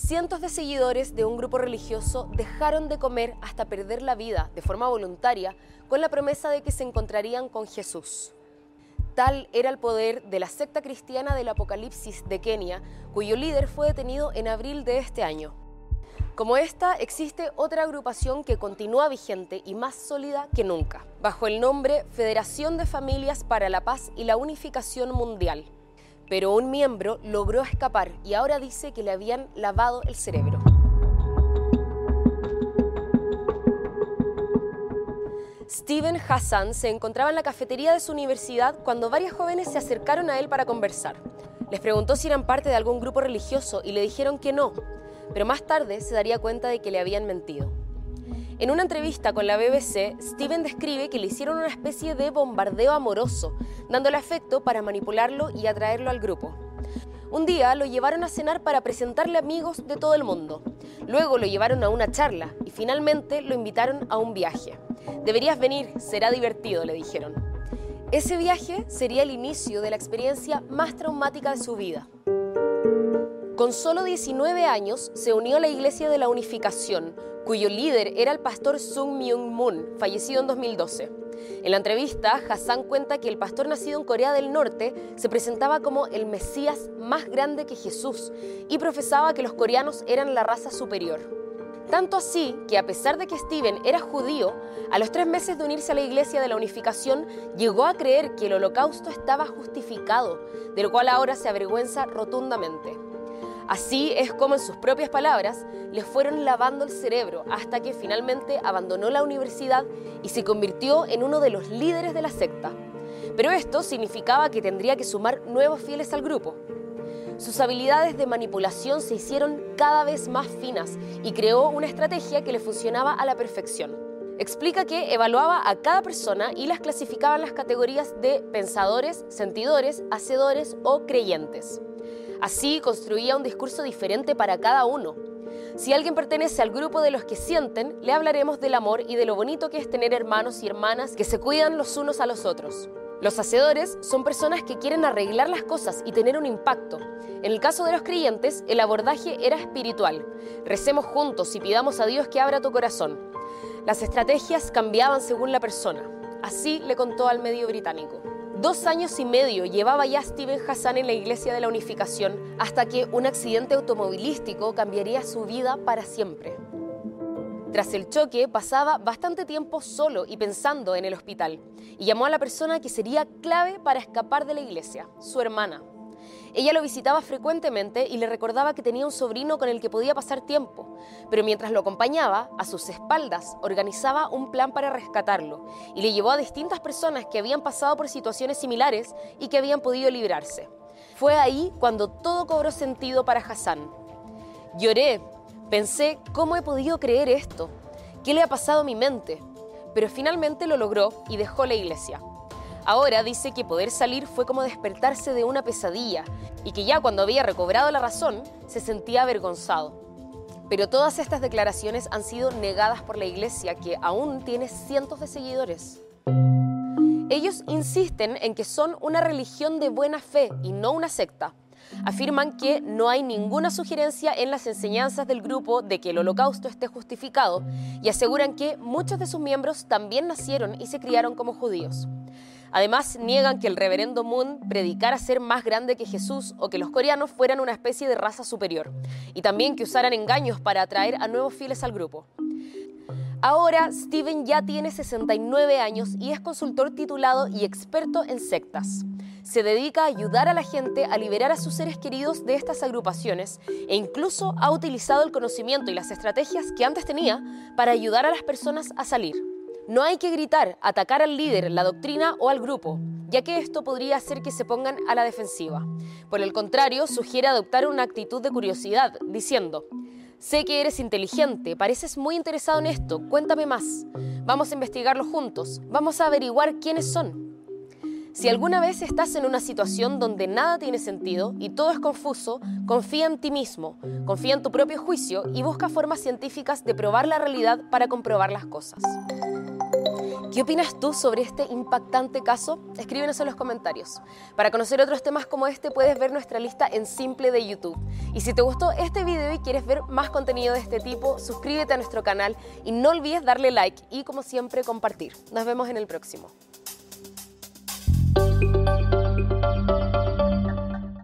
cientos de seguidores de un grupo religioso dejaron de comer hasta perder la vida de forma voluntaria con la promesa de que se encontrarían con Jesús. Tal era el poder de la secta cristiana del Apocalipsis de Kenia, cuyo líder fue detenido en abril de este año. Como esta, existe otra agrupación que continúa vigente y más sólida que nunca, bajo el nombre Federación de Familias para la Paz y la Unificación Mundial. Pero un miembro logró escapar y ahora dice que le habían lavado el cerebro. Steven Hassan se encontraba en la cafetería de su universidad cuando varias jóvenes se acercaron a él para conversar. Les preguntó si eran parte de algún grupo religioso y le dijeron que no, pero más tarde se daría cuenta de que le habían mentido. En una entrevista con la BBC, Steven describe que le hicieron una especie de bombardeo amoroso, dándole afecto para manipularlo y atraerlo al grupo. Un día lo llevaron a cenar para presentarle amigos de todo el mundo. Luego lo llevaron a una charla y finalmente lo invitaron a un viaje. Deberías venir, será divertido, le dijeron. Ese viaje sería el inicio de la experiencia más traumática de su vida. Con solo 19 años se unió a la Iglesia de la Unificación, cuyo líder era el pastor Sung Myung Moon, fallecido en 2012. En la entrevista, Hassan cuenta que el pastor nacido en Corea del Norte se presentaba como el Mesías más grande que Jesús y profesaba que los coreanos eran la raza superior. Tanto así que a pesar de que Steven era judío, a los tres meses de unirse a la Iglesia de la Unificación llegó a creer que el holocausto estaba justificado, de lo cual ahora se avergüenza rotundamente. Así es como en sus propias palabras le fueron lavando el cerebro hasta que finalmente abandonó la universidad y se convirtió en uno de los líderes de la secta. Pero esto significaba que tendría que sumar nuevos fieles al grupo. Sus habilidades de manipulación se hicieron cada vez más finas y creó una estrategia que le funcionaba a la perfección. Explica que evaluaba a cada persona y las clasificaba en las categorías de pensadores, sentidores, hacedores o creyentes. Así construía un discurso diferente para cada uno. Si alguien pertenece al grupo de los que sienten, le hablaremos del amor y de lo bonito que es tener hermanos y hermanas que se cuidan los unos a los otros. Los hacedores son personas que quieren arreglar las cosas y tener un impacto. En el caso de los creyentes, el abordaje era espiritual. Recemos juntos y pidamos a Dios que abra tu corazón. Las estrategias cambiaban según la persona. Así le contó al medio británico. Dos años y medio llevaba ya Steven Hassan en la Iglesia de la Unificación hasta que un accidente automovilístico cambiaría su vida para siempre. Tras el choque pasaba bastante tiempo solo y pensando en el hospital y llamó a la persona que sería clave para escapar de la iglesia, su hermana. Ella lo visitaba frecuentemente y le recordaba que tenía un sobrino con el que podía pasar tiempo, pero mientras lo acompañaba, a sus espaldas organizaba un plan para rescatarlo y le llevó a distintas personas que habían pasado por situaciones similares y que habían podido librarse. Fue ahí cuando todo cobró sentido para Hassan. Lloré, pensé, ¿cómo he podido creer esto? ¿Qué le ha pasado a mi mente? Pero finalmente lo logró y dejó la iglesia. Ahora dice que poder salir fue como despertarse de una pesadilla y que ya cuando había recobrado la razón se sentía avergonzado. Pero todas estas declaraciones han sido negadas por la iglesia que aún tiene cientos de seguidores. Ellos insisten en que son una religión de buena fe y no una secta. Afirman que no hay ninguna sugerencia en las enseñanzas del grupo de que el holocausto esté justificado y aseguran que muchos de sus miembros también nacieron y se criaron como judíos. Además, niegan que el reverendo Moon predicara ser más grande que Jesús o que los coreanos fueran una especie de raza superior, y también que usaran engaños para atraer a nuevos fieles al grupo. Ahora, Steven ya tiene 69 años y es consultor titulado y experto en sectas. Se dedica a ayudar a la gente a liberar a sus seres queridos de estas agrupaciones e incluso ha utilizado el conocimiento y las estrategias que antes tenía para ayudar a las personas a salir. No hay que gritar, atacar al líder, la doctrina o al grupo, ya que esto podría hacer que se pongan a la defensiva. Por el contrario, sugiere adoptar una actitud de curiosidad, diciendo, Sé que eres inteligente, pareces muy interesado en esto, cuéntame más. Vamos a investigarlo juntos, vamos a averiguar quiénes son. Si alguna vez estás en una situación donde nada tiene sentido y todo es confuso, confía en ti mismo, confía en tu propio juicio y busca formas científicas de probar la realidad para comprobar las cosas. ¿Qué opinas tú sobre este impactante caso? Escríbenos en los comentarios. Para conocer otros temas como este puedes ver nuestra lista en Simple de YouTube. Y si te gustó este video y quieres ver más contenido de este tipo, suscríbete a nuestro canal y no olvides darle like y como siempre compartir. Nos vemos en el próximo.